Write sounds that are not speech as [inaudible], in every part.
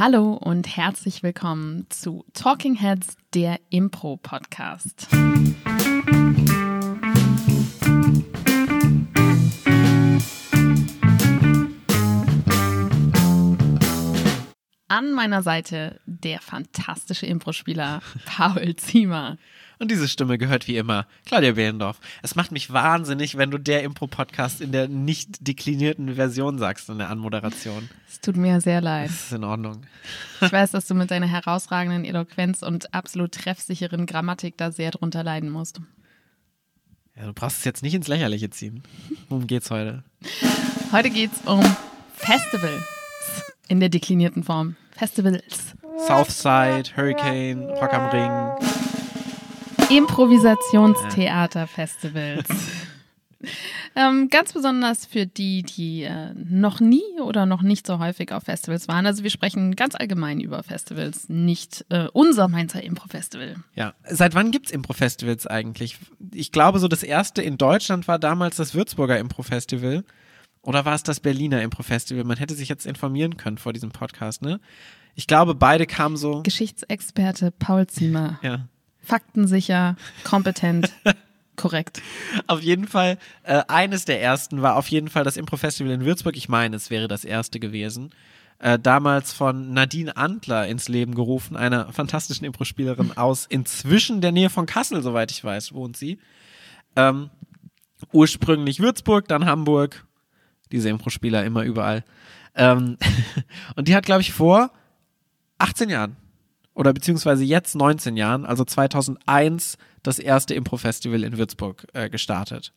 Hallo und herzlich willkommen zu Talking Heads, der Impro-Podcast. An meiner Seite der fantastische Impro-Spieler Paul Ziemer. Und diese Stimme gehört wie immer Claudia Behlendorf. Es macht mich wahnsinnig, wenn du der Impro-Podcast in der nicht deklinierten Version sagst in der Anmoderation. Es tut mir sehr leid. Das ist in Ordnung. Ich weiß, dass du mit deiner herausragenden Eloquenz und absolut treffsicheren Grammatik da sehr drunter leiden musst. Ja, du brauchst es jetzt nicht ins Lächerliche ziehen. Worum geht's heute? Heute geht's um Festivals in der deklinierten Form. Festivals. Southside, Hurricane, Rock am Ring. Improvisationstheaterfestivals. ähm, ganz besonders für die, die äh, noch nie oder noch nicht so häufig auf Festivals waren. Also wir sprechen ganz allgemein über Festivals, nicht äh, unser Mainzer Impro-Festival. Ja, seit wann gibt's Impro-Festivals eigentlich? Ich glaube, so das erste in Deutschland war damals das Würzburger Impro-Festival. Oder war es das Berliner Impro-Festival? Man hätte sich jetzt informieren können vor diesem Podcast, ne? Ich glaube, beide kamen so. Geschichtsexperte Paul Ziemer. Ja. Faktensicher, kompetent, [laughs] korrekt. Auf jeden Fall, äh, eines der ersten war auf jeden Fall das Impro-Festival in Würzburg. Ich meine, es wäre das erste gewesen. Äh, damals von Nadine Antler ins Leben gerufen, einer fantastischen Impro-Spielerin aus inzwischen der Nähe von Kassel, soweit ich weiß, wohnt sie. Ähm, ursprünglich Würzburg, dann Hamburg. Diese Impro-Spieler immer überall. Ähm, [laughs] und die hat, glaube ich, vor 18 Jahren oder beziehungsweise jetzt 19 Jahren, also 2001, das erste Impro-Festival in Würzburg äh, gestartet.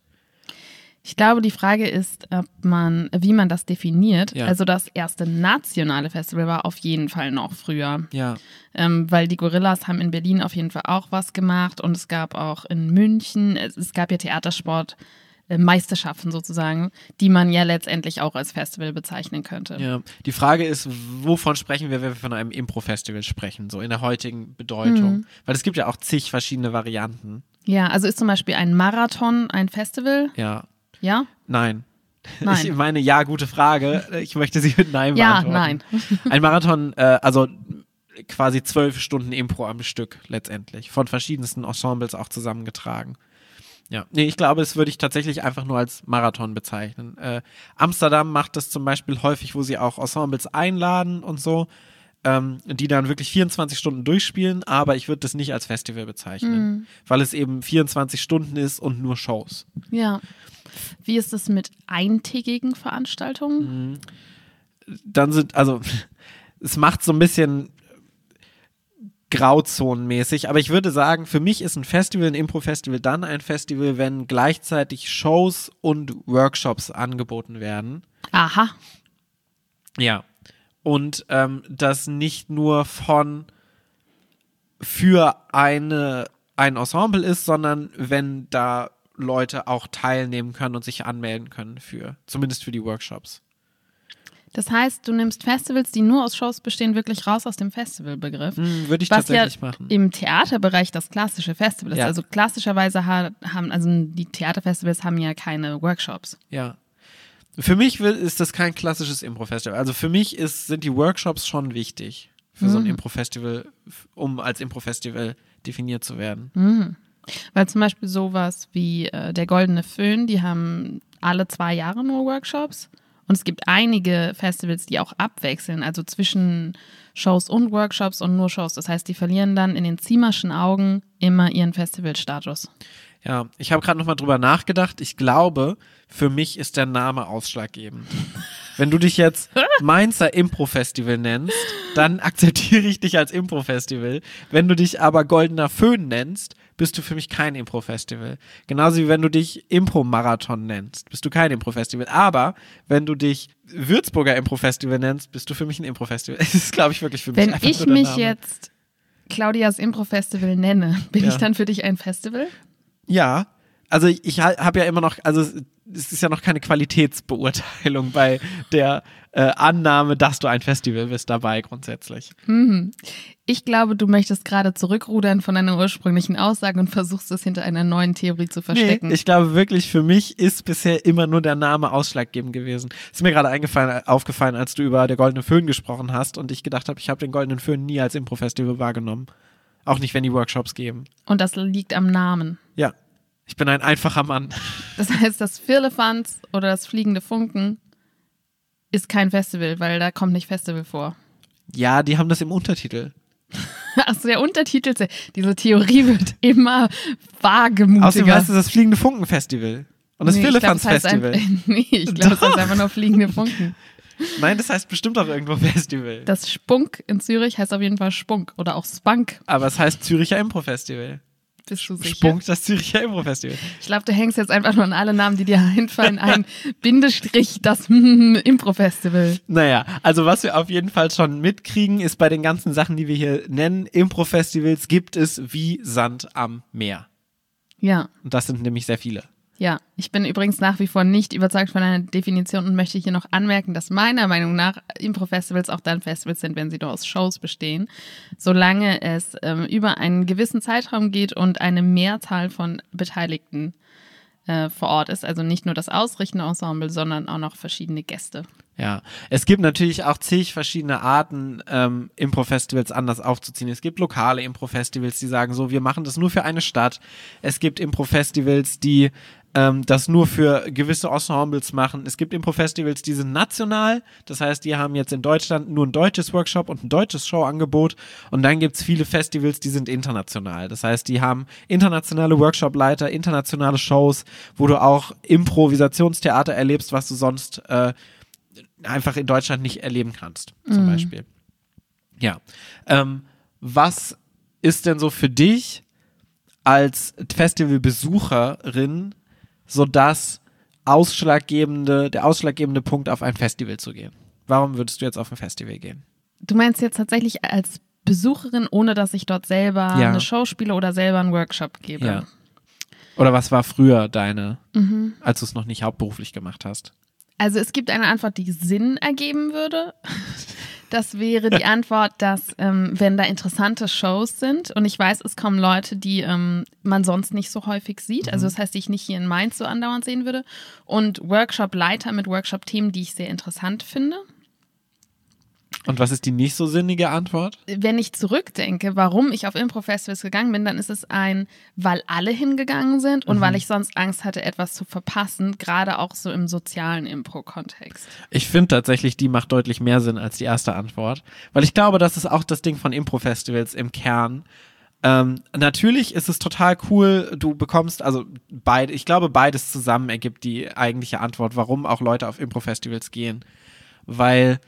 Ich glaube, die Frage ist, ob man, wie man das definiert. Ja. Also das erste nationale Festival war auf jeden Fall noch früher. Ja. Ähm, weil die Gorillas haben in Berlin auf jeden Fall auch was gemacht und es gab auch in München, es, es gab ja Theatersport. Äh, Meisterschaften sozusagen, die man ja letztendlich auch als Festival bezeichnen könnte. Ja, die Frage ist, wovon sprechen wir, wenn wir von einem Impro-Festival sprechen, so in der heutigen Bedeutung? Mhm. Weil es gibt ja auch zig verschiedene Varianten. Ja, also ist zum Beispiel ein Marathon ein Festival? Ja, Ja? nein. Nein. [laughs] Ich meine, ja, gute Frage. Ich möchte sie mit Nein Ja, beantworten. [laughs] Ein Marathon, äh, also quasi zwölf Stunden Impro am Stück letztendlich, von verschiedensten Ensembles auch zusammengetragen. Ja, nee, ich glaube, es würde ich tatsächlich einfach nur als Marathon bezeichnen. Äh, Amsterdam macht das zum Beispiel häufig, wo sie auch Ensembles einladen und so, ähm, die dann wirklich 24 Stunden durchspielen, aber ich würde das nicht als Festival bezeichnen, weil es eben 24 Stunden ist und nur Shows. Ja. Wie ist es mit eintägigen Veranstaltungen? Dann sind, also, [laughs] es macht so ein bisschen grauzonenmäßig, aber ich würde sagen, für mich ist ein Festival, ein Impro-Festival dann ein Festival, wenn gleichzeitig Shows und Workshops angeboten werden. Aha. Ja. Und ähm, das nicht nur von für eine, ein Ensemble ist, sondern wenn da Leute auch teilnehmen können und sich anmelden können für, zumindest für die Workshops. Das heißt, du nimmst Festivals, die nur aus Shows bestehen, wirklich raus aus dem Festivalbegriff. Hm, würde ich was ja tatsächlich machen. im Theaterbereich das klassische Festival ist. Ja. Also klassischerweise ha haben, also die Theaterfestivals haben ja keine Workshops. Ja. Für mich ist das kein klassisches Impro-Festival. Also für mich ist, sind die Workshops schon wichtig für so ein Mhm. Impro-Festival, um als Impro-Festival definiert zu werden. Mhm. Weil zum Beispiel sowas wie äh, der Goldene Föhn, die haben alle zwei Jahre nur Workshops. Und es gibt einige Festivals, die auch abwechseln, also zwischen Shows und Workshops und nur Shows. Das heißt, die verlieren dann in den Ziemerschen Augen immer ihren Festivalstatus. Ja, ich habe gerade nochmal drüber nachgedacht. Ich glaube, für mich ist der Name ausschlaggebend. [laughs] Wenn du dich jetzt Mainzer Impro-Festival nennst, dann akzeptiere ich dich als Impro-Festival. Wenn du dich aber Goldener Föhn nennst, bist du für mich kein Impro-Festival. Genauso wie wenn du dich Impro-Marathon nennst, bist du kein Impro-Festival. Aber wenn du dich Würzburger Impro-Festival nennst, bist du für mich ein Impro-Festival. [laughs] Das ist, glaube ich, wirklich für mich Wenn einfach ich mich Name. jetzt Claudias Impro-Festival nenne, bin Ja. ich dann für dich ein Festival? Ja, also ich, habe ja immer noch, also es ist ja noch keine Qualitätsbeurteilung bei der äh, Annahme, dass du ein Festival bist dabei grundsätzlich. Mhm. Ich glaube, du möchtest gerade zurückrudern von deiner ursprünglichen Aussage und versuchst es hinter einer neuen Theorie zu verstecken. Nee, ich glaube wirklich, für mich ist bisher immer nur der Name ausschlaggebend gewesen. Ist mir gerade eingefallen, aufgefallen, als du über der Goldene Föhn gesprochen hast und ich gedacht habe, ich habe den Goldenen Föhn nie als Impro-Festival wahrgenommen. Auch nicht, wenn die Workshops geben. Und das liegt am Namen. Ich bin ein einfacher Mann. Das heißt, das Firlefanz oder das Fliegende Funken ist kein Festival, weil da kommt nicht Festival vor. Ja, die haben das im Untertitel. [laughs] Achso, der Untertitel, diese Theorie wird immer wagemutiger. Außerdem heißt es das Fliegende Funken Festival. Und das nee, Firlefanz Festival. Ein, [laughs] nee, ich glaube, das heißt einfach nur Fliegende Funken. [laughs] Nein, das heißt bestimmt auch irgendwo Festival. Das Spunk in Zürich heißt auf jeden Fall Spunk oder auch Spunk. Aber es heißt Züricher Impro Festival. Bist du sicher? Spunk, das Züricher Impro Festival. Ich glaube, du hängst jetzt einfach nur an alle Namen, die dir einfallen, ein [laughs] Bindestrich, das [laughs] Impro Festival. Naja, also was wir auf jeden Fall schon mitkriegen, ist bei den ganzen Sachen, die wir hier nennen, Impro Festivals gibt es wie Sand am Meer. Ja. Und das sind nämlich sehr viele. Ja, ich bin übrigens nach wie vor nicht überzeugt von einer Definition und möchte hier noch anmerken, dass meiner Meinung nach Impro-Festivals auch dann Festivals sind, wenn sie nur aus Shows bestehen, solange es ähm, über einen gewissen Zeitraum geht und eine Mehrzahl von Beteiligten äh, vor Ort ist. Also nicht nur das ausrichtende Ensemble, sondern auch noch verschiedene Gäste. Ja, es gibt natürlich auch zig verschiedene Arten, ähm, Impro-Festivals anders aufzuziehen. Es gibt lokale Impro-Festivals, die sagen so, wir machen das nur für eine Stadt. Es gibt Impro-Festivals, die ähm, das nur für gewisse Ensembles machen. Es gibt Impro-Festivals, die sind national, das heißt, die haben jetzt in Deutschland nur ein deutsches Workshop und ein deutsches Showangebot und dann gibt es viele Festivals, die sind international. Das heißt, die haben internationale Workshop-Leiter, internationale Shows, wo du auch Improvisationstheater erlebst, was du sonst äh, einfach in Deutschland nicht erleben kannst, zum mhm. Beispiel. Ja. Ähm, was ist denn so für dich als Festivalbesucherin sodass ausschlaggebende, der ausschlaggebende Punkt auf ein Festival zu gehen? Warum würdest du jetzt auf ein Festival gehen? Du meinst jetzt tatsächlich als Besucherin, ohne dass ich dort selber ja. eine Show spiele oder selber einen Workshop gebe? Ja. Oder was war früher deine, mhm. als du es noch nicht hauptberuflich gemacht hast? Also es gibt eine Antwort, die Sinn ergeben würde. [laughs] Das wäre die Antwort, dass ähm, wenn da interessante Shows sind und ich weiß, es kommen Leute, die ähm, man sonst nicht so häufig sieht, also mhm. das heißt, die ich nicht hier in Mainz so andauernd sehen würde und Workshop-Leiter mit Workshop-Themen, die ich sehr interessant finde. Und was ist die nicht so sinnige Antwort? Wenn ich zurückdenke, warum ich auf Impro-Festivals gegangen bin, dann ist es ein, weil alle hingegangen sind und mhm. weil ich sonst Angst hatte, etwas zu verpassen, gerade auch so im sozialen Impro-Kontext. Ich finde tatsächlich, die macht deutlich mehr Sinn als die erste Antwort, weil ich glaube, das ist auch das Ding von Impro-Festivals im Kern. Ähm, natürlich ist es total cool, du bekommst, also beide, ich glaube, beides zusammen ergibt die eigentliche Antwort, warum auch Leute auf Impro-Festivals gehen. Weil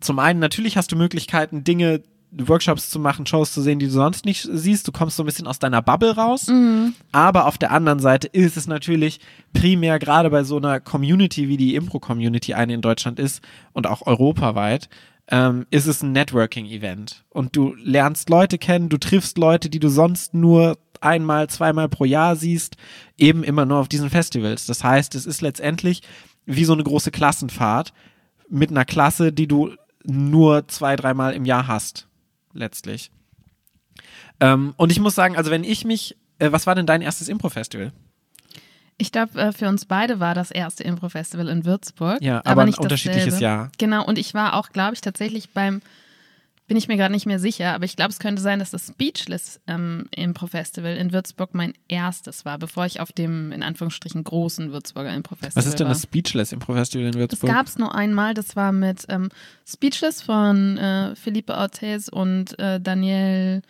zum einen, natürlich hast du Möglichkeiten, Dinge, Workshops zu machen, Shows zu sehen, die du sonst nicht siehst. Du kommst so ein bisschen aus deiner Bubble raus. Mhm. Aber auf der anderen Seite ist es natürlich primär gerade bei so einer Community, wie die Impro-Community eine in Deutschland ist und auch europaweit, ähm, ist es ein Networking-Event. Und du lernst Leute kennen, du triffst Leute, die du sonst nur einmal, zweimal pro Jahr siehst, eben immer nur auf diesen Festivals. Das heißt, es ist letztendlich wie so eine große Klassenfahrt mit einer Klasse, die du nur zwei, dreimal im Jahr hast, letztlich. Ähm, und ich muss sagen, also wenn ich mich, äh, was war denn dein erstes Impro-Festival? Ich glaube, äh, für uns beide war das erste Impro-Festival in Würzburg. Ja, aber, aber nicht ein unterschiedliches dasselbe. Jahr. Genau, und ich war auch, glaube ich, tatsächlich beim bin ich mir gerade nicht mehr sicher, aber ich glaube, es könnte sein, dass das Speechless ähm, Impro-Festival in Würzburg mein erstes war, bevor ich auf dem, in Anführungsstrichen, großen Würzburger Impro-Festival Was ist denn das Speechless Impro-Festival in Würzburg? Das gab es nur einmal, das war mit ähm, Speechless von äh, Felipe Ortez und äh, Daniel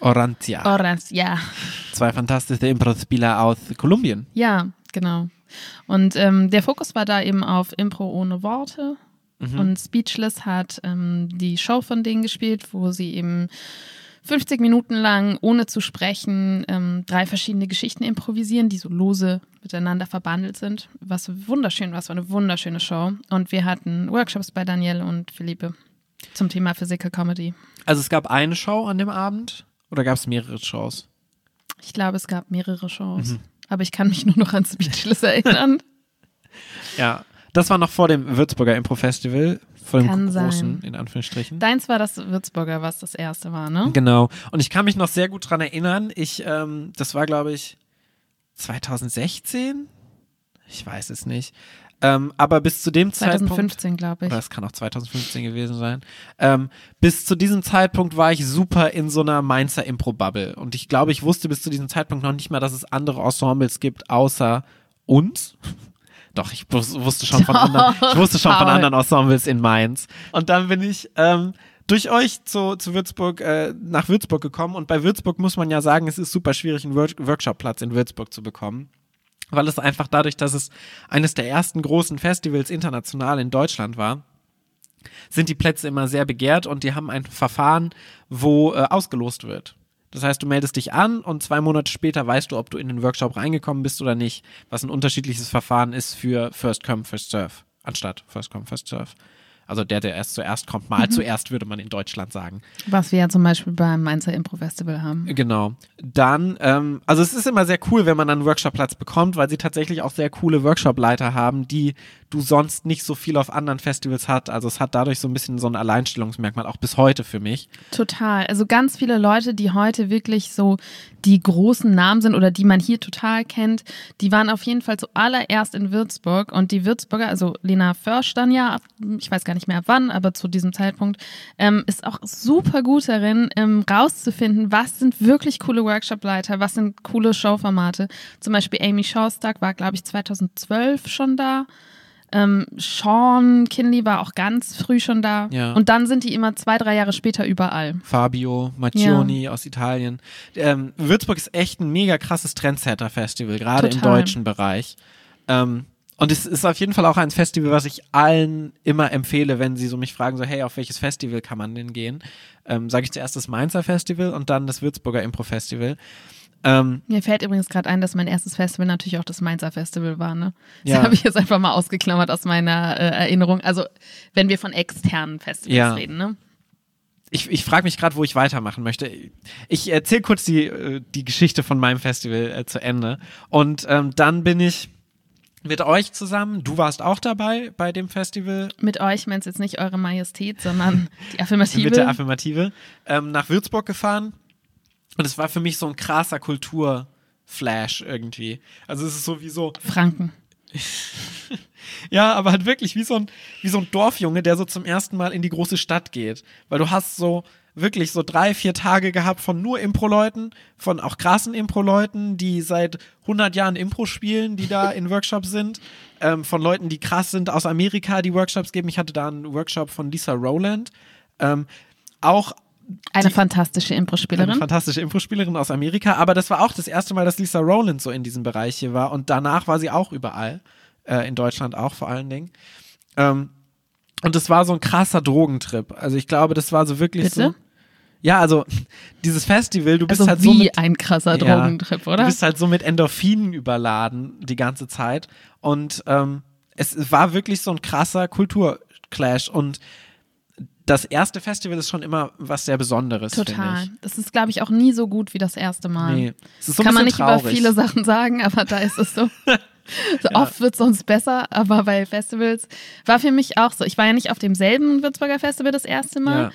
Orantia. Orantia. Zwei fantastische Impro-Spieler aus Kolumbien. Ja, genau. Und ähm, der Fokus war da eben auf Impro ohne Worte Mhm. Und Speechless hat ähm, die Show von denen gespielt, wo sie eben 50 Minuten lang, ohne zu sprechen, ähm, drei verschiedene Geschichten improvisieren, die so lose miteinander verbandelt sind. Was wunderschön war, es war eine wunderschöne Show. Und wir hatten Workshops bei Danielle und Philippe zum Thema Physical Comedy. Also es gab eine Show an dem Abend oder gab es mehrere Shows? Ich glaube, es gab mehrere Shows. Mhm. aber ich kann mich nur noch an Speechless [laughs] erinnern. Ja, das war noch vor dem Würzburger Impro Festival, vor dem Kann großen, sein. in Anführungsstrichen. Deins war das Würzburger, was das erste war, ne? Genau. Und ich kann mich noch sehr gut dran erinnern. Ich, ähm, das war, glaube ich, 2016? Ich weiß es nicht. Ähm, aber bis zu dem Zeitpunkt. 2015, glaube ich. Oder es kann auch 2015 gewesen sein. Ähm, bis zu diesem Zeitpunkt war ich super in so einer Mainzer Impro-Bubble. Und ich glaube, ich wusste bis zu diesem Zeitpunkt noch nicht mal, dass es andere Ensembles gibt, außer uns. Doch, ich wus- wusste schon von anderen, [laughs] ich wusste schon von anderen Ensembles in Mainz. Und dann bin ich ähm, durch euch zu, zu Würzburg, äh, nach Würzburg gekommen. Und bei Würzburg muss man ja sagen, es ist super schwierig, einen Work Workshop-Platz in Würzburg zu bekommen weil es einfach dadurch, dass es eines der ersten großen Festivals international in Deutschland war, sind die Plätze immer sehr begehrt und die haben ein Verfahren, wo äh, ausgelost wird. Das heißt, du meldest dich an und zwei Monate später weißt du, ob du in den Workshop reingekommen bist oder nicht, was ein unterschiedliches Verfahren ist für First Come, First Serve, anstatt First Come, First Serve. Also der, der erst zuerst kommt, mal zuerst, würde man in Deutschland sagen. Was wir ja zum Beispiel beim Mainzer Impro Festival haben. Genau. Dann, ähm, also es ist immer sehr cool, wenn man einen Workshopplatz bekommt, weil sie tatsächlich auch sehr coole Workshopleiter haben, die du sonst nicht so viel auf anderen Festivals hat. Also es hat dadurch so ein bisschen so ein Alleinstellungsmerkmal, auch bis heute für mich. Total. Also ganz viele Leute, die heute wirklich so die großen Namen sind oder die man hier total kennt, die waren auf jeden Fall zuallererst in Würzburg und die Würzburger, also Lena Försch dann ja, ich weiß gar nicht mehr ab wann, aber zu diesem Zeitpunkt, ähm, ist auch super gut darin, ähm, rauszufinden, was sind wirklich coole Workshopleiter, was sind coole Showformate. Zum Beispiel Amy Shawstock war, glaube ich, 2012 schon da. Ähm, Sean Kinley war auch ganz früh schon da. Ja. Und dann sind die immer zwei, drei Jahre später überall. Fabio Macchioni aus Italien. Ähm, Würzburg ist echt ein mega krasses Trendsetter-Festival, gerade im deutschen Bereich. Ähm, und es ist auf jeden Fall auch ein Festival, was ich allen immer empfehle, wenn sie so mich fragen, so hey, auf welches Festival kann man denn gehen? Ähm, Sage ich zuerst das Mainzer Festival und dann das Würzburger Impro-Festival. Ähm, Mir fällt übrigens gerade ein, dass mein erstes Festival natürlich auch das Mainzer Festival war. Ne? Das Ja. habe ich jetzt einfach mal ausgeklammert aus meiner äh, Erinnerung. Also wenn wir von externen Festivals Ja. reden. Ne? ich ich frage mich gerade, wo ich weitermachen möchte. Ich erzähle kurz die, äh, die Geschichte von meinem Festival äh, zu Ende. Und ähm, dann bin ich mit euch zusammen, du warst auch dabei bei dem Festival Mit euch meinst jetzt nicht Eure Majestät, sondern [laughs] die Affirmative. mit der Affirmative, ähm, nach Würzburg gefahren. Und es war für mich so ein krasser Kulturflash irgendwie. Also es ist so wie so, Franken. [laughs] ja, aber halt wirklich wie so ein, wie so ein Dorfjunge, der so zum ersten Mal in die große Stadt geht. Weil du hast so wirklich so drei, vier Tage gehabt von nur Impro-Leuten, von auch krassen Impro-Leuten, die seit 100 Jahren Impro spielen, die da in Workshops sind. Ähm, von Leuten, die krass sind aus Amerika, die Workshops geben. Ich hatte da einen Workshop von Lisa Rowland. Ähm, auch Eine Die- fantastische eine Impro-Spielerin. fantastische Impro-Spielerin aus Amerika, aber das war auch das erste Mal, dass Lisa Rowland so in diesem Bereich hier war und danach war sie auch überall, äh, in Deutschland auch vor allen Dingen. Ähm, und das war so ein krasser Drogentrip. Also ich glaube, das war so wirklich Bitte? so. Ja, also dieses Festival, du bist Also halt wie so mit, ein krasser Ja. Drogentrip, du oder? bist halt so mit Endorphinen überladen die ganze Zeit und ähm, es war wirklich so ein krasser Kulturclash und das erste Festival ist schon immer was sehr Besonderes, Total. Das ist, glaube ich, auch nie so gut wie das erste Mal. Nee. Es ist so ein Kann man nicht bisschen über traurig. viele Sachen sagen, aber da ist es so. [laughs] so Oft wird es sonst besser, aber bei Festivals war für mich auch so. Ich war ja nicht auf demselben Würzburger Festival das erste Mal. Ja.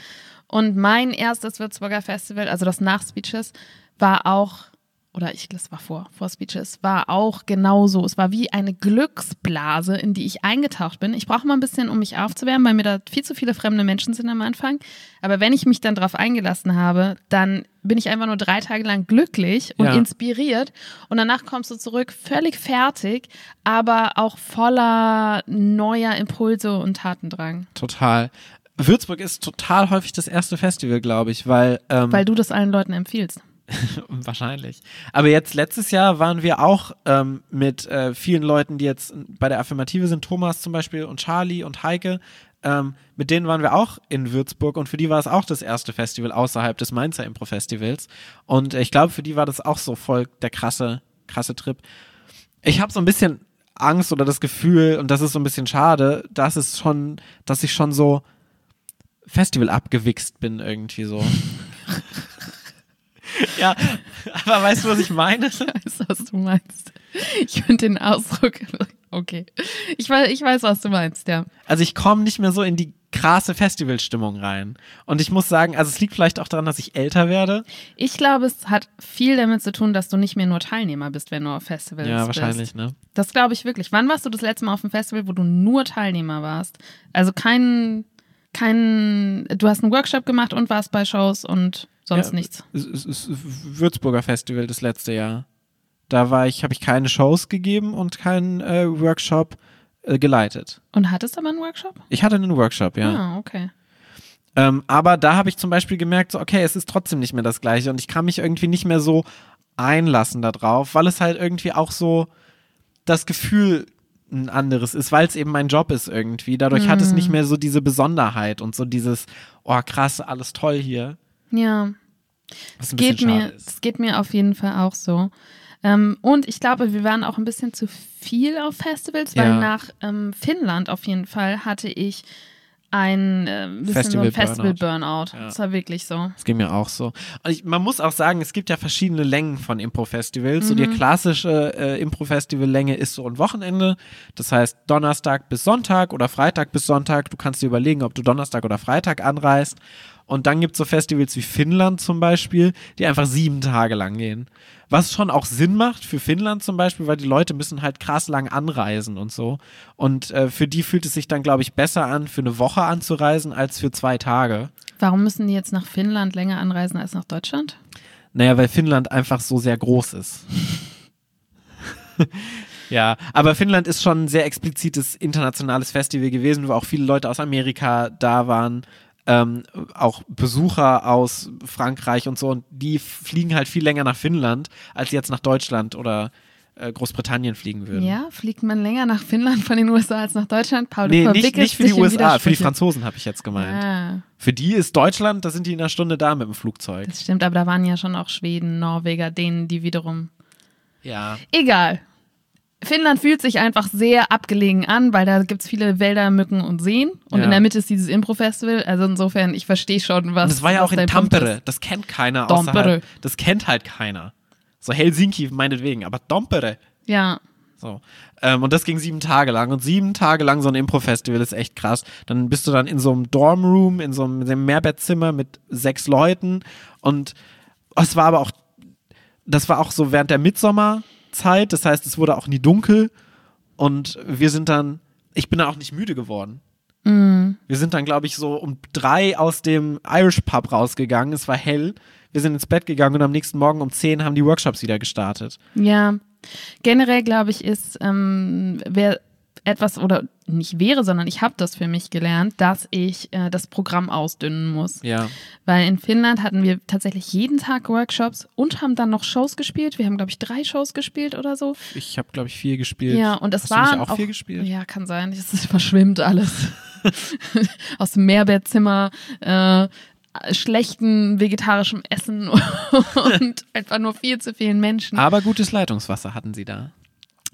Und mein erstes Würzburger Festival, also das nach Speeches, war auch, oder ich, das war vor, vor Speeches, war auch genauso. Es war wie eine Glücksblase, in die ich eingetaucht bin. Ich brauche mal ein bisschen, um mich aufzuwärmen, weil mir da viel zu viele fremde Menschen sind am Anfang. Aber wenn ich mich dann drauf eingelassen habe, dann bin ich einfach nur drei Tage lang glücklich und Ja. inspiriert. Und danach kommst du zurück völlig fertig, aber auch voller neuer Impulse und Tatendrang. Total. Würzburg ist total häufig das erste Festival, glaube ich, weil, ähm, Weil du das allen Leuten empfiehlst. [laughs] wahrscheinlich. Aber jetzt letztes Jahr waren wir auch ähm, mit äh, vielen Leuten, die jetzt bei der Affirmative sind, Thomas zum Beispiel und Charlie und Heike. Ähm, mit denen waren wir auch in Würzburg und für die war es auch das erste Festival außerhalb des Mainzer Impro Festivals. Und ich glaube, für die war das auch so voll der krasse, krasse Trip. Ich habe so ein bisschen Angst oder das Gefühl, und das ist so ein bisschen schade, dass es schon, dass ich schon so Festival abgewichst bin irgendwie so. [laughs] ja, aber weißt du, was ich meine? Ich weiß, was du meinst. Ich finde den Ausdruck. Okay. Ich weiß, ich weiß, was du meinst, ja. Also ich komme nicht mehr so in die krasse Festivalstimmung rein. Und ich muss sagen, also es liegt vielleicht auch daran, dass ich älter werde. Ich glaube, es hat viel damit zu tun, dass du nicht mehr nur Teilnehmer bist, wenn du auf Festivals bist. Ja, wahrscheinlich, ne? Das glaube ich wirklich. Wann warst du das letzte Mal auf einem Festival, wo du nur Teilnehmer warst? Also kein, kein, du hast einen Workshop gemacht und warst bei Shows und sonst Ja, nichts. Es es ist Würzburger Festival das letzte Jahr. Da war ich, habe ich keine Shows gegeben und keinen äh, Workshop äh, geleitet. Und hattest aber einen Workshop? Ich hatte einen Workshop, ja. Ah, okay. Ähm, aber da habe ich zum Beispiel gemerkt, so, okay, es ist trotzdem nicht mehr das Gleiche und ich kann mich irgendwie nicht mehr so einlassen darauf, weil es halt irgendwie auch so das Gefühl ein anderes ist, weil es eben mein Job ist irgendwie. Dadurch hat es nicht mehr so diese Besonderheit und so dieses, oh krass, alles toll hier. Ja. Was bisschen geht mir, ist. es geht mir auf jeden Fall auch so. Ähm, und ich glaube, wir waren auch ein bisschen zu viel auf Festivals, weil Ja. nach ähm, Finnland auf jeden Fall hatte ich ein äh, bisschen Festival so ein Festival-Burnout. Ja. Das war wirklich so. Das ging mir auch so. Und ich, man muss auch sagen, es gibt ja verschiedene Längen von Impro-Festivals. So die Mhm. klassische äh, Impro-Festival-Länge ist so ein Wochenende. Das heißt Donnerstag bis Sonntag oder Freitag bis Sonntag. Du kannst dir überlegen, ob du Donnerstag oder Freitag anreist. Und dann gibt es so Festivals wie Finnland zum Beispiel, die einfach sieben Tage lang gehen. Was schon auch Sinn macht für Finnland zum Beispiel, weil die Leute müssen halt krass lang anreisen und so. Und äh, für die fühlt es sich dann, glaube ich, besser an, für eine Woche anzureisen, als für zwei Tage. Warum müssen die jetzt nach Finnland länger anreisen als nach Deutschland? Naja, weil Finnland einfach so sehr groß ist. [laughs] ja, aber Finnland ist schon ein sehr explizites internationales Festival gewesen, wo auch viele Leute aus Amerika da waren, ähm, auch Besucher aus Frankreich und so. Und die fliegen halt viel länger nach Finnland, als sie jetzt nach Deutschland oder äh, Großbritannien fliegen würden. Ja, fliegt man länger nach Finnland von den USA als nach Deutschland? Paul, du Nee, nicht, nicht für die USA, für die. Franzosen habe ich jetzt gemeint. Ah, Für die ist Deutschland, da sind die in einer Stunde da mit dem Flugzeug. das stimmt, aber da waren ja schon auch Schweden, Norweger, denen, die wiederum Ja. Egal. Finnland fühlt sich einfach sehr abgelegen an, weil da gibt's viele Wälder, Mücken und Seen. Und Ja. in der Mitte ist dieses Impro-Festival. Also insofern, ich verstehe schon, was. Und das war ja auch in Tampere. Das kennt keiner Tampere. außerhalb. Das kennt halt keiner. So Helsinki meinetwegen, aber Tampere. Ja. So. Ähm, und das ging sieben Tage lang. Und sieben Tage lang so ein Impro-Festival ist echt krass. Dann bist du dann in so einem Dormroom, in so einem, in einem Mehrbettzimmer mit sechs Leuten. Und es war aber auch, das war auch so während der Mitsommerzeit. Das heißt, es wurde auch nie dunkel. Und wir sind dann, ich bin dann auch nicht müde geworden. Wir sind dann, glaube ich, so um drei aus dem Irish Pub rausgegangen. Es war hell. Wir sind ins Bett gegangen und am nächsten Morgen um zehn haben die Workshops wieder gestartet. Ja. Generell, glaube ich, ist, ähm, wer etwas oder nicht wäre, sondern ich habe das für mich gelernt, dass ich äh, das Programm ausdünnen muss. Ja. Weil in Finnland hatten wir tatsächlich jeden Tag Workshops und haben dann noch Shows gespielt. Wir haben, glaube ich, drei Shows gespielt oder so. Ich habe, glaube ich, vier gespielt. Ja, und es Hast war du nicht auch, vier gespielt? Ja, kann sein. Es verschwimmt alles. [laughs] Aus dem Mehrbettzimmer, äh, schlechten vegetarischem Essen [laughs] und einfach nur viel zu vielen Menschen. Aber gutes Leitungswasser hatten sie da.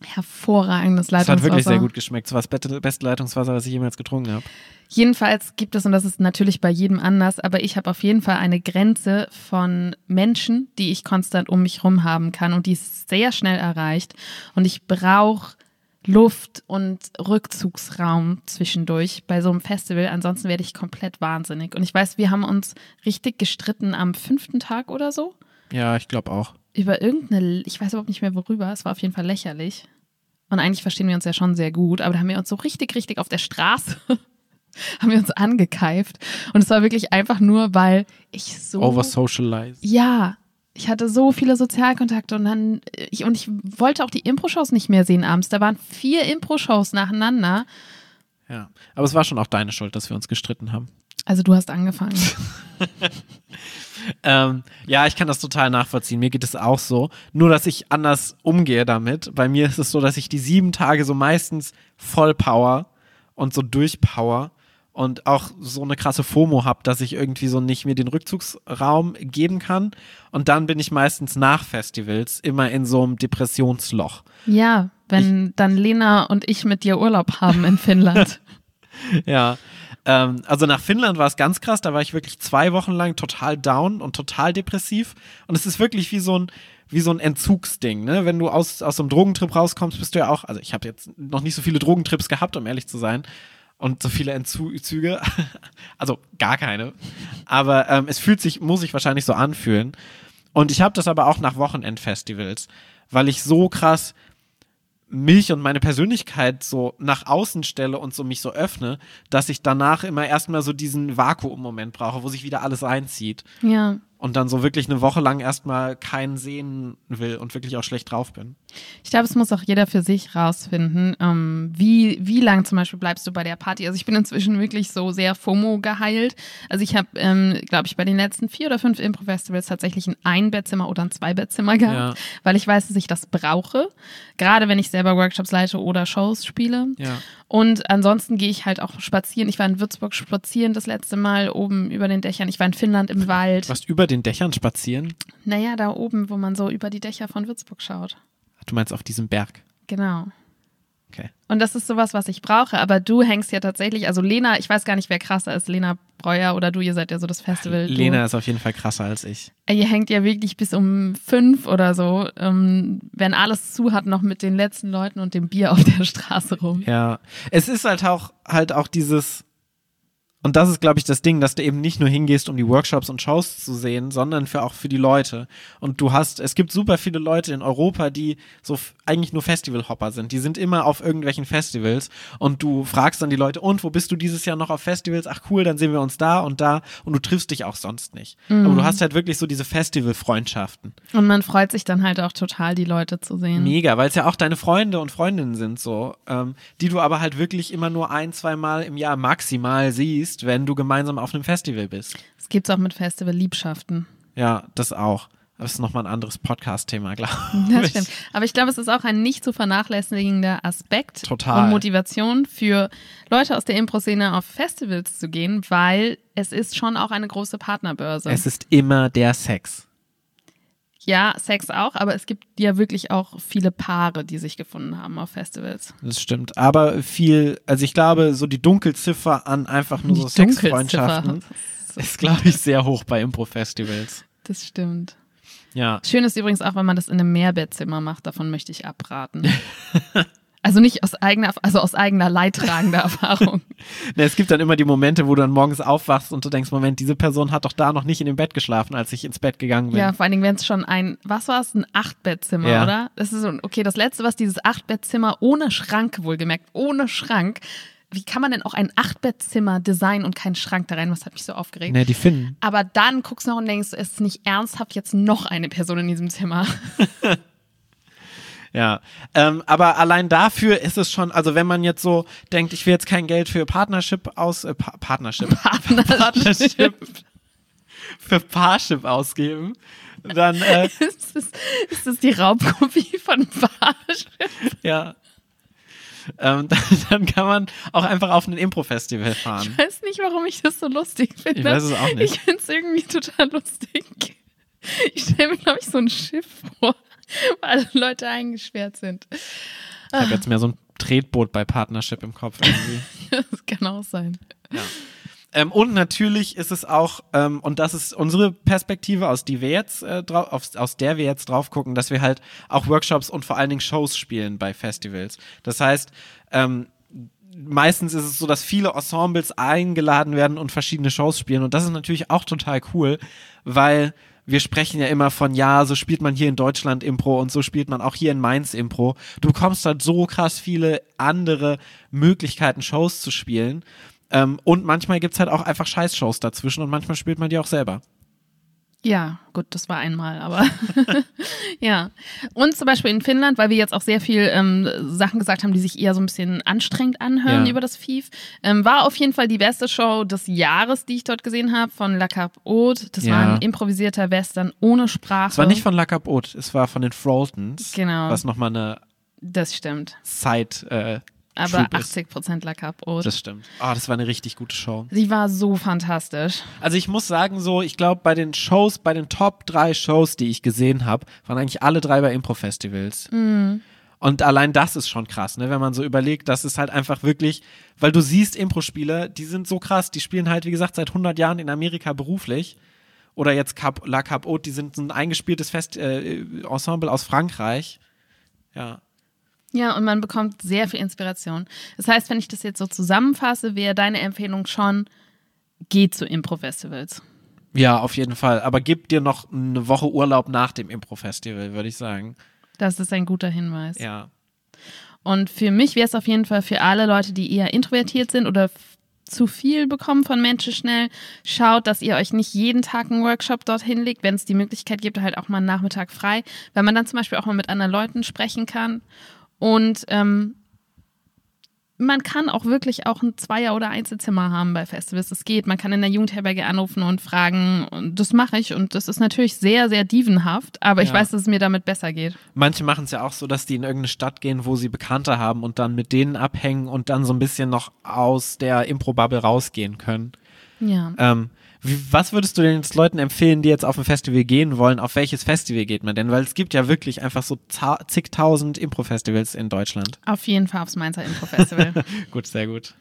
Hervorragendes Das hat Leitungswasser. wirklich sehr gut geschmeckt. Das war das beste, beste Leitungswasser, was ich jemals getrunken habe. Jedenfalls gibt es, und das ist natürlich bei jedem anders, aber ich habe auf jeden Fall eine Grenze von Menschen, die ich konstant um mich rum haben kann und die ist sehr schnell erreicht. Und ich brauche Luft und Rückzugsraum zwischendurch bei so einem Festival. Ansonsten werde ich komplett wahnsinnig. Und ich weiß, wir haben uns richtig gestritten am fünften Tag oder so Ja, ich glaube auch. Über irgendeine, ich weiß überhaupt nicht mehr worüber, es war auf jeden Fall lächerlich. Und eigentlich verstehen wir uns ja schon sehr gut, aber da haben wir uns so richtig, richtig auf der Straße, [laughs] haben wir uns angekeift. Und es war wirklich einfach nur, weil ich so. Over socialize. Ja, ich hatte so viele Sozialkontakte und dann, ich, und ich wollte auch die Impro-Shows nicht mehr sehen abends. Da waren vier Impro-Shows nacheinander. Ja. Aber es war schon auch deine Schuld, dass wir uns gestritten haben. Also du hast angefangen. [laughs] Ähm, ja, ich kann das total nachvollziehen. Mir geht es auch so. Nur, dass ich anders umgehe damit. Bei mir ist es so, dass ich die sieben Tage so meistens voll Power und so durchpower und auch so eine krasse FOMO habe, dass ich irgendwie so nicht mir den Rückzugsraum geben kann. Und dann bin ich meistens nach Festivals immer in so einem Depressionsloch. Ja, wenn dann Lena und ich mit dir Urlaub haben in Finnland. [laughs] Ja. Ähm, also nach Finnland war es ganz krass, da war ich wirklich zwei Wochen lang total down und total depressiv. Und es ist wirklich wie so ein, wie so ein Entzugsding, ne? Wenn du aus, aus so einem Drogentrip rauskommst, bist du ja auch, also ich habe jetzt noch nicht so viele Drogentrips gehabt, um ehrlich zu sein. Und so viele Entzüge, [laughs] also gar keine. Aber ähm, es fühlt sich, muss sich wahrscheinlich so anfühlen. Und ich habe das aber auch nach Wochenendfestivals, weil ich so krass mich und meine Persönlichkeit so nach außen stelle und so mich so öffne, dass ich danach immer erstmal so diesen Vakuum-Moment brauche, wo sich wieder alles einzieht. Ja. Und dann so wirklich eine Woche lang erstmal keinen sehen will und wirklich auch schlecht drauf bin. Ich glaube, es muss auch jeder für sich rausfinden, ähm, wie, wie lang zum Beispiel bleibst du bei der Party. Also ich bin inzwischen wirklich so sehr FOMO geheilt. Also ich habe, ähm, glaube ich, bei den letzten vier oder fünf Impro-Festivals tatsächlich ein Ein-Bettzimmer oder ein Zwei-Bettzimmer gehabt, Ja. weil ich weiß, dass ich das brauche. Gerade wenn ich selber Workshops leite oder Shows spiele. Ja. Und ansonsten gehe ich halt auch spazieren. Ich war in Würzburg spazieren das letzte Mal oben über den Dächern. Ich war in Finnland im Wald. Was über den Dächern spazieren? Naja, da oben, wo man so über die Dächer von Würzburg schaut. Du meinst auf diesem Berg. Genau. Okay. Und das ist sowas, was ich brauche. Aber du hängst ja tatsächlich, also Lena, ich weiß gar nicht, wer krasser ist, Lena Breuer oder du, ihr seid ja so das Festival. Lena ist auf jeden Fall krasser als ich. Du, ihr hängt ja wirklich bis um fünf oder so, ähm, wenn alles zu hat, noch mit den letzten Leuten und dem Bier auf der Straße rum. Ja. Es ist halt auch, halt auch dieses, und das ist, glaube ich, das Ding, dass du eben nicht nur hingehst, um die Workshops und Shows zu sehen, sondern für auch für die Leute. Und du hast, es gibt super viele Leute in Europa, die so eigentlich nur Festivalhopper sind. Die sind immer auf irgendwelchen Festivals und du fragst dann die Leute, und wo bist du dieses Jahr noch auf Festivals? Ach cool, dann sehen wir uns da und da und du triffst dich auch sonst nicht. Aber du hast halt wirklich so diese Festival-Freundschaften. Und man freut sich dann halt auch total, die Leute zu sehen. Mega, weil es ja auch deine Freunde und Freundinnen sind, so, ähm, die du aber halt wirklich immer nur ein, zwei Mal im Jahr maximal siehst, wenn du gemeinsam auf einem Festival bist. Das gibt's auch mit Festival-Liebschaften. Ja, das auch. Das ist nochmal ein anderes Podcast-Thema, glaube [laughs] Das ich. stimmt. Aber ich glaube, es ist auch ein nicht zu vernachlässigender Aspekt Total. und Motivation für Leute aus der Impro-Szene auf Festivals zu gehen, weil es ist schon auch eine große Partnerbörse. Es ist immer der Sex. Ja, Sex auch, aber es gibt ja wirklich auch viele Paare, die sich gefunden haben auf Festivals. Das stimmt. Aber viel, also ich glaube, so die Dunkelziffer an einfach nur so Die Dunkelziffer. Sexfreundschaften [laughs] ist, glaube ich, sehr hoch bei Impro-Festivals. Das stimmt. Ja. Schön ist übrigens auch, wenn man das in einem Mehrbettzimmer macht. Davon möchte ich abraten. [laughs] Also nicht aus eigener, also aus eigener leidtragender [laughs] Erfahrung. Ne, es gibt dann immer die Momente, wo du dann morgens aufwachst und du denkst, Moment, diese Person hat doch da noch nicht in dem Bett geschlafen, als ich ins Bett gegangen bin. Ja, vor allen Dingen, wenn es schon ein, was war es, ein Achtbettzimmer, Ja. oder? Das ist so, okay, das letzte, was dieses Achtbettzimmer ohne Schrank wohlgemerkt, ohne Schrank. Wie kann man denn auch ein Achtbettzimmer designen und keinen Schrank da rein? Was hat mich so aufgeregt? Ne, die finden. Aber dann guckst du noch und denkst, es ist nicht ernsthaft jetzt noch eine Person in diesem Zimmer. [laughs] Ja, ähm, aber allein dafür ist es schon, also wenn man jetzt so denkt, ich will jetzt kein Geld für Partnership aus, äh, pa Partnership, [laughs] Partnership für Parship ausgeben, dann, äh, [laughs] ist, das, ist das die Raubkopie von Barsch? ja, ähm, [laughs] dann, dann kann man auch einfach auf ein Impro-Festival fahren. Ich weiß nicht, warum ich das so lustig finde. Ich weiß es auch nicht. Ich finde es irgendwie total lustig. Ich stelle mir, glaube ich, so ein Schiff vor, [laughs] wo alle Leute eingesperrt sind. Ich habe jetzt mehr so ein Tretboot bei Partnership im Kopf irgendwie. [laughs] Das kann auch sein. Ähm, und natürlich ist es auch, ähm, und das ist unsere Perspektive, aus, die wir jetzt, äh, auf, aus der wir jetzt drauf gucken, dass wir halt auch Workshops und vor allen Dingen Shows spielen bei Festivals. Das heißt, ähm, meistens ist es so, dass viele Ensembles eingeladen werden und verschiedene Shows spielen. Und das ist natürlich auch total cool, weil wir sprechen ja immer von, ja, so spielt man hier in Deutschland Impro und so spielt man auch hier in Mainz Impro. Du bekommst halt so krass viele andere Möglichkeiten, Shows zu spielen. Ähm, und manchmal gibt's halt auch einfach Scheiß-Shows dazwischen und manchmal spielt man die auch selber. Ja, gut, das war einmal, aber [laughs] ja. Und zum Beispiel in Finnland, weil wir jetzt auch sehr viel ähm, Sachen gesagt haben, die sich eher so ein bisschen anstrengend anhören Ja. über das FIF, ähm, war auf jeden Fall die beste Show des Jahres, die ich dort gesehen habe, von La Cap Haute. Das Ja. war ein improvisierter Western ohne Sprache. Es war nicht von La Cap Haute, es war von den Froltons. Genau. Was nochmal eine Das stimmt. Side, äh, Aber Troop ist. 80 Prozent La Cap Haute. Das stimmt. Ah, das war eine richtig gute Show. Sie war so fantastisch. Also ich muss sagen, so, ich glaube, bei den Shows, bei den Top drei Shows, die ich gesehen habe, waren eigentlich alle drei bei Impro-Festivals. Und allein das ist schon krass, ne? wenn man so überlegt, das ist halt einfach wirklich, weil du siehst Impro-Spieler, die sind so krass, die spielen halt, wie gesagt, seit 100 Jahren in Amerika beruflich. Oder jetzt Cap, La Cap Haute, die sind ein eingespieltes Fest, äh, Ensemble aus Frankreich. Ja. Ja, und man bekommt sehr viel Inspiration. Das heißt, wenn ich das jetzt so zusammenfasse, wäre deine Empfehlung schon, geh zu Impro-Festivals. Ja, auf jeden Fall. Aber gib dir noch eine Woche Urlaub nach dem Impro-Festival, würde ich sagen. Das ist ein guter Hinweis. Ja. Und für mich wäre es auf jeden Fall für alle Leute, die eher introvertiert sind oder zu viel bekommen von Menschen schnell, schaut, dass ihr euch nicht jeden Tag einen Workshop dorthin legt, wenn es die Möglichkeit gibt, halt auch mal einen Nachmittag frei, weil man dann zum Beispiel auch mal mit anderen Leuten sprechen kann. Und ähm, man kann auch wirklich auch ein Zweier- oder Einzelzimmer haben bei Festivals. Das geht. Man kann in der Jugendherberge anrufen und fragen. Und das mache ich. Und das ist natürlich sehr, sehr dievenhaft. Aber ich Ja. weiß, dass es mir damit besser geht. Manche machen es ja auch so, dass die in irgendeine Stadt gehen, wo sie Bekannte haben und dann mit denen abhängen und dann so ein bisschen noch aus der Impro-Bubble rausgehen können. Ja. Ähm, wie, was würdest du jetzt Leuten empfehlen, die jetzt auf ein Festival gehen wollen? Auf welches Festival geht man denn? Weil es gibt ja wirklich einfach so zigtausend Impro-Festivals in Deutschland. Auf jeden Fall aufs Mainzer Info-Festival. [laughs] Gut, sehr gut.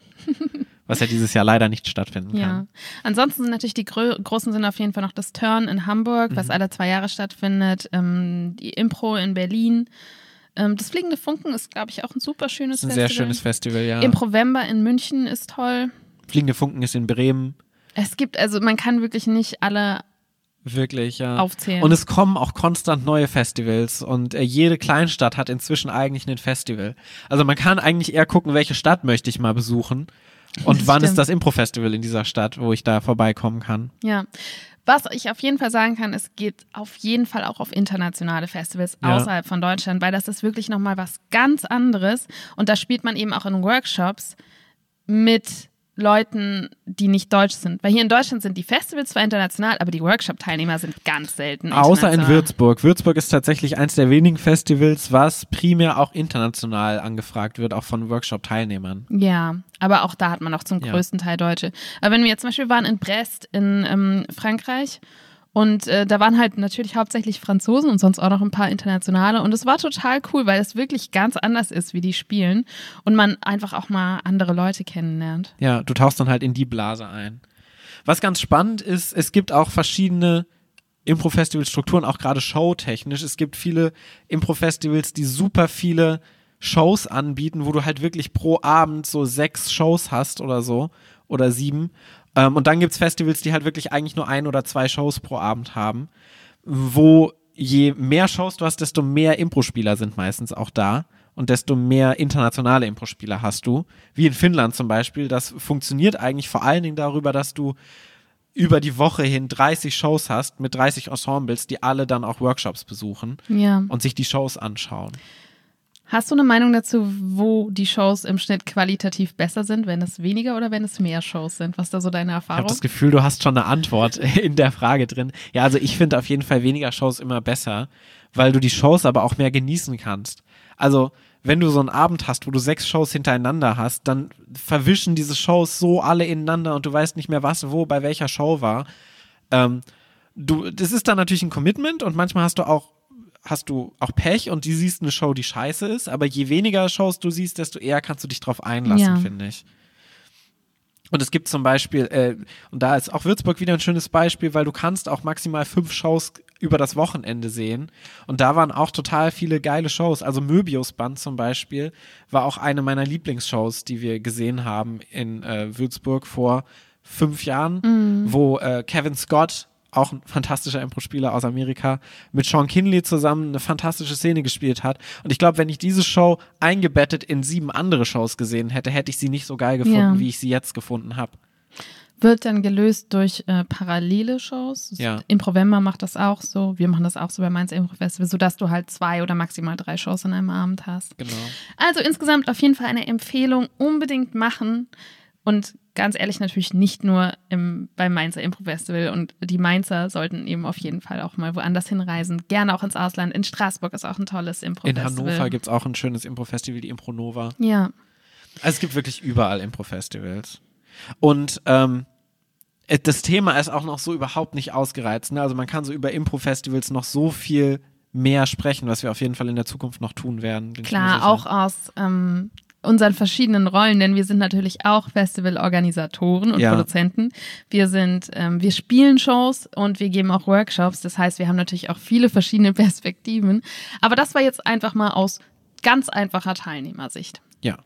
Was ja dieses Jahr leider nicht stattfinden Ja. kann. Ansonsten sind natürlich die grö großen sind auf jeden Fall noch das Turn in Hamburg, was alle zwei Jahre stattfindet, ähm, die Impro in Berlin. Ähm, das Fliegende Funken ist, glaube ich, auch ein super schönes Das ist ein sehr Festival. schönes Festival, ja. Improvember in München ist toll. Fliegende Funken ist in Bremen. Es gibt, also man kann wirklich nicht alle Wirklich, ja. aufzählen. Und es kommen auch konstant neue Festivals und äh, jede Kleinstadt hat inzwischen eigentlich ein Festival. Also man kann eigentlich eher gucken, welche Stadt möchte ich mal besuchen und Das wann ist stimmt. das Impro-Festival in dieser Stadt, wo ich da vorbeikommen kann. Ja. Was ich auf jeden Fall sagen kann, es geht auf jeden Fall auch auf internationale Festivals Ja. außerhalb von Deutschland, weil das ist wirklich nochmal was ganz anderes. Und da spielt man eben auch in Workshops mit Leuten, die nicht deutsch sind. Weil hier in Deutschland sind die Festivals zwar international, aber die Workshop-Teilnehmer sind ganz selten. Außer in. Würzburg. Würzburg ist tatsächlich eins der wenigen Festivals, was primär auch international angefragt wird, auch von Workshop-Teilnehmern. Ja, aber auch da hat man auch zum Ja. größten Teil Deutsche. Aber wenn wir jetzt zum Beispiel waren in Brest in ähm, Frankreich und äh, da waren halt natürlich hauptsächlich Franzosen und sonst auch noch ein paar internationale und es war total cool, weil es wirklich ganz anders ist, wie die spielen und man einfach auch mal andere Leute kennenlernt. Ja, du tauchst dann halt in die Blase ein. Was ganz spannend ist, es gibt auch verschiedene Impro-Festival-Strukturen, auch gerade showtechnisch. Es gibt viele Impro-Festivals, die super viele Shows anbieten, wo du halt wirklich pro Abend so sechs Shows hast oder so oder sieben. Ähm, und dann gibt's Festivals, die halt wirklich eigentlich nur ein oder zwei Shows pro Abend haben, wo je mehr Shows du hast, desto mehr Impro-Spieler sind meistens auch da und desto mehr internationale Impro-Spieler hast du. Wie in Finnland zum Beispiel. Das funktioniert eigentlich vor allen Dingen darüber, dass du über die Woche hin 30 Shows hast mit 30 Ensembles, die alle dann auch Workshops besuchen Ja. und sich die Shows anschauen. Hast du eine Meinung dazu, wo die Shows im Schnitt qualitativ besser sind, wenn es weniger oder wenn es mehr Shows sind? Was ist da so deine Ich habe Erfahrung? das Gefühl, du hast schon eine Antwort [laughs] in der Frage drin. Ja, also ich finde auf jeden Fall weniger Shows immer besser, weil du die Shows aber auch mehr genießen kannst. Also, wenn du so einen Abend hast, wo du sechs Shows hintereinander hast, dann verwischen diese Shows so alle ineinander und du weißt nicht mehr, was wo bei welcher Show war. Ähm, du, das ist dann natürlich ein Commitment und manchmal hast du auch hast du auch Pech und du siehst eine Show, die scheiße ist, aber je weniger Shows du siehst, desto eher kannst du dich drauf einlassen, Ja. finde ich. Und es gibt zum Beispiel, äh, und da ist auch Würzburg wieder ein schönes Beispiel, weil du kannst auch maximal fünf Shows über das Wochenende sehen. Und da waren auch total viele geile Shows. Also Möbius Band zum Beispiel war auch eine meiner Lieblingsshows, die wir gesehen haben in äh, Würzburg vor fünf Jahren, wo äh, Kevin Scott auch ein fantastischer Impro-Spieler aus Amerika, mit Sean Kinley zusammen eine fantastische Szene gespielt hat. Und ich glaube, wenn ich diese Show eingebettet in sieben andere Shows gesehen hätte, hätte ich sie nicht so geil gefunden, Ja. wie ich sie jetzt gefunden habe. Wird dann gelöst durch äh, parallele Shows. Ja. Improvember macht das auch so. Wir machen das auch so bei Mainz Impro Festival, sodass du halt zwei oder maximal drei Shows an einem Abend hast. Genau. Also insgesamt auf jeden Fall eine Empfehlung, unbedingt machen. Und ganz ehrlich, natürlich nicht nur im, beim Mainzer Impro Festival. Und die Mainzer sollten eben auf jeden Fall auch mal woanders hinreisen. Gerne auch ins Ausland. In Straßburg ist auch ein tolles Impro In Festival. Hannover gibt es auch ein schönes Impro-Festival, die Impronova. Ja. Also es gibt wirklich überall Impro-Festivals. Und ähm, äh, das Thema ist auch noch so überhaupt nicht ausgereizt. Ne? Also man kann so über Impro-Festivals noch so viel mehr sprechen, was wir auf jeden Fall in der Zukunft noch tun werden. Klar, auch aus ähm, unseren verschiedenen Rollen, denn wir sind natürlich auch Festivalorganisatoren und Ja. Produzenten. Wir sind, ähm, wir spielen Shows und wir geben auch Workshops. Das heißt, wir haben natürlich auch viele verschiedene [laughs] Perspektiven. Aber das war jetzt einfach mal aus ganz einfacher Teilnehmersicht. Ja,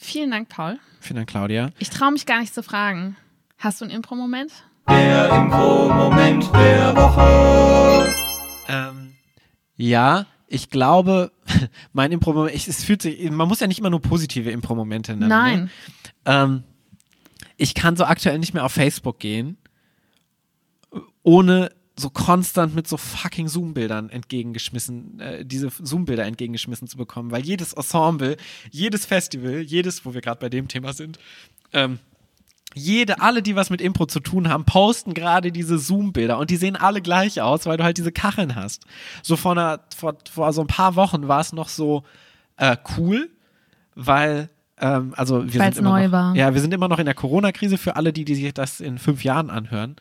Vielen Dank, Paul. vielen Dank, Claudia. Ich traue mich gar nicht zu fragen. Hast du einen Impro-Moment? Der Impro-Moment der Woche. Ähm, ja, ich glaube, [laughs] mein Impro-Moment, es fühlt sich, man muss ja nicht immer nur positive Impro-Momente nennen. Nein. Ne? Ähm, ich kann so aktuell nicht mehr auf Facebook gehen, ohne so konstant mit so fucking Zoom-Bildern entgegengeschmissen, äh, diese Zoom-Bilder entgegengeschmissen zu bekommen, weil jedes Ensemble, jedes Festival, jedes, wo wir gerade bei dem Thema sind, ähm, jede, alle, die was mit Impro zu tun haben, posten gerade diese Zoom-Bilder und die sehen alle gleich aus, weil du halt diese Kacheln hast. So vor, einer, vor, vor so ein paar Wochen war es noch so äh, cool, weil ähm, also wir Weil's sind immer neu noch, war. ja, wir sind immer noch in der Corona-Krise für alle, die, die sich das in fünf Jahren anhören.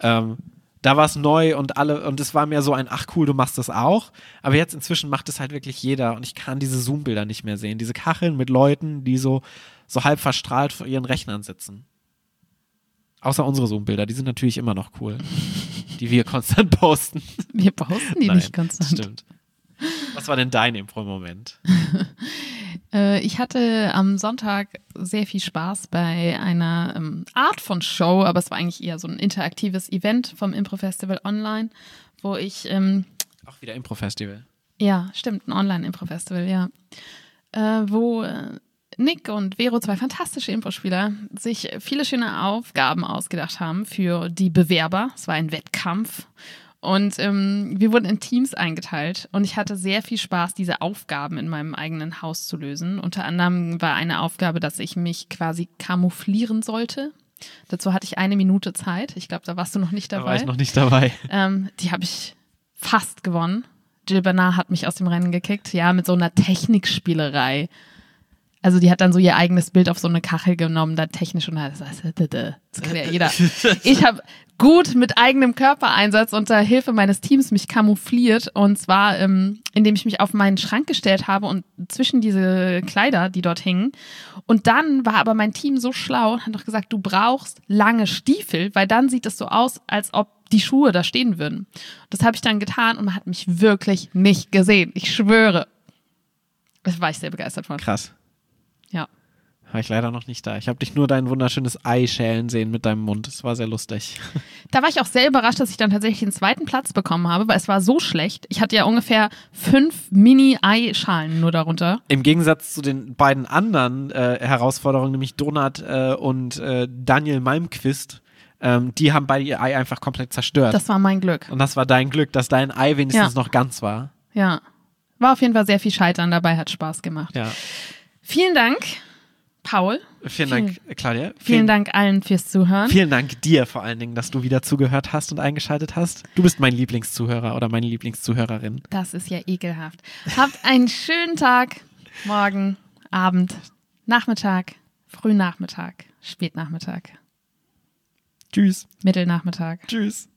Ähm, da war es neu und alle, und es war mir so ein, ach cool, du machst das auch. Aber jetzt inzwischen macht es halt wirklich jeder und ich kann diese Zoom-Bilder nicht mehr sehen. Diese Kacheln mit Leuten, die so, so halb verstrahlt vor ihren Rechnern sitzen. Außer unsere Zoom-Bilder, die sind natürlich immer noch cool. die wir konstant posten. Wir posten die Nein, nicht konstant. Stimmt. Was war denn dein Impro-Moment? [laughs] Äh, ich hatte am Sonntag sehr viel Spaß bei einer ähm, Art von Show, aber es war eigentlich eher so ein interaktives Event vom Impro-Festival online, wo ich, ähm, Auch wieder Impro-Festival. ja, stimmt, ein Online-Impro-Festival, ja, äh, wo äh, Nick und Vero, zwei fantastische Impro-Spieler, sich viele schöne Aufgaben ausgedacht haben für die Bewerber. Es war ein Wettkampf. Und ähm, wir wurden in Teams eingeteilt und ich hatte sehr viel Spaß, diese Aufgaben in meinem eigenen Haus zu lösen. Unter anderem war eine Aufgabe, dass ich mich quasi kamuflieren sollte. Dazu hatte ich eine Minute Zeit. Ich glaube, da warst du noch nicht Da dabei. war ich noch nicht dabei. Ähm, die habe ich fast gewonnen. Jill Bernard hat mich aus dem Rennen gekickt, ja, mit so einer Technikspielerei. Also die hat dann so ihr eigenes Bild auf so eine Kachel genommen, da technisch und das, das, kann ja jeder. [laughs] Ich habe gut mit eigenem Körpereinsatz unter Hilfe meines Teams mich kamufliert und zwar, ähm, indem ich mich auf meinen Schrank gestellt habe und zwischen diese Kleider, die dort hingen. Und dann war aber mein Team so schlau und hat doch gesagt, du brauchst lange Stiefel, weil dann sieht es so aus, als ob die Schuhe da stehen würden. Das habe ich dann getan und man hat mich wirklich nicht gesehen. Ich schwöre. Da war ich sehr begeistert von. Krass. War ich leider noch nicht da. Ich habe dich nur dein wunderschönes Ei schälen sehen mit deinem Mund. Das war sehr lustig. [laughs] Da war ich auch sehr überrascht, dass ich dann tatsächlich den zweiten Platz bekommen habe, weil es war so schlecht. Ich hatte ja ungefähr fünf Mini-Ei-Schalen nur darunter. Im Gegensatz zu den beiden anderen äh, Herausforderungen, nämlich Donat äh, und äh, Daniel Malmquist, ähm, die haben beide ihr Ei einfach komplett zerstört. Das war mein Glück. und das war dein Glück, dass dein Ei wenigstens Ja. noch ganz war. Ja. War auf jeden Fall sehr viel Scheitern dabei, hat Spaß gemacht. Ja. Vielen Dank, Paul. Vielen Dank, Claudia. Vielen Dank allen fürs Zuhören. Vielen Dank dir vor allen Dingen, dass du wieder zugehört hast und eingeschaltet hast. Du bist mein Lieblingszuhörer oder meine Lieblingszuhörerin. Das ist ja ekelhaft. Habt einen schönen Tag, morgen, Abend, Nachmittag, Frühnachmittag, Spätnachmittag, Tschüss. Mittelnachmittag, Tschüss.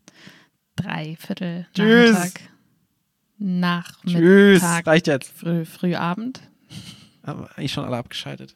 Dreiviertel Tschüss. Nachmittag, Tschüss. Reicht jetzt. Früh, Frühabend. Haben eigentlich schon alle abgeschaltet.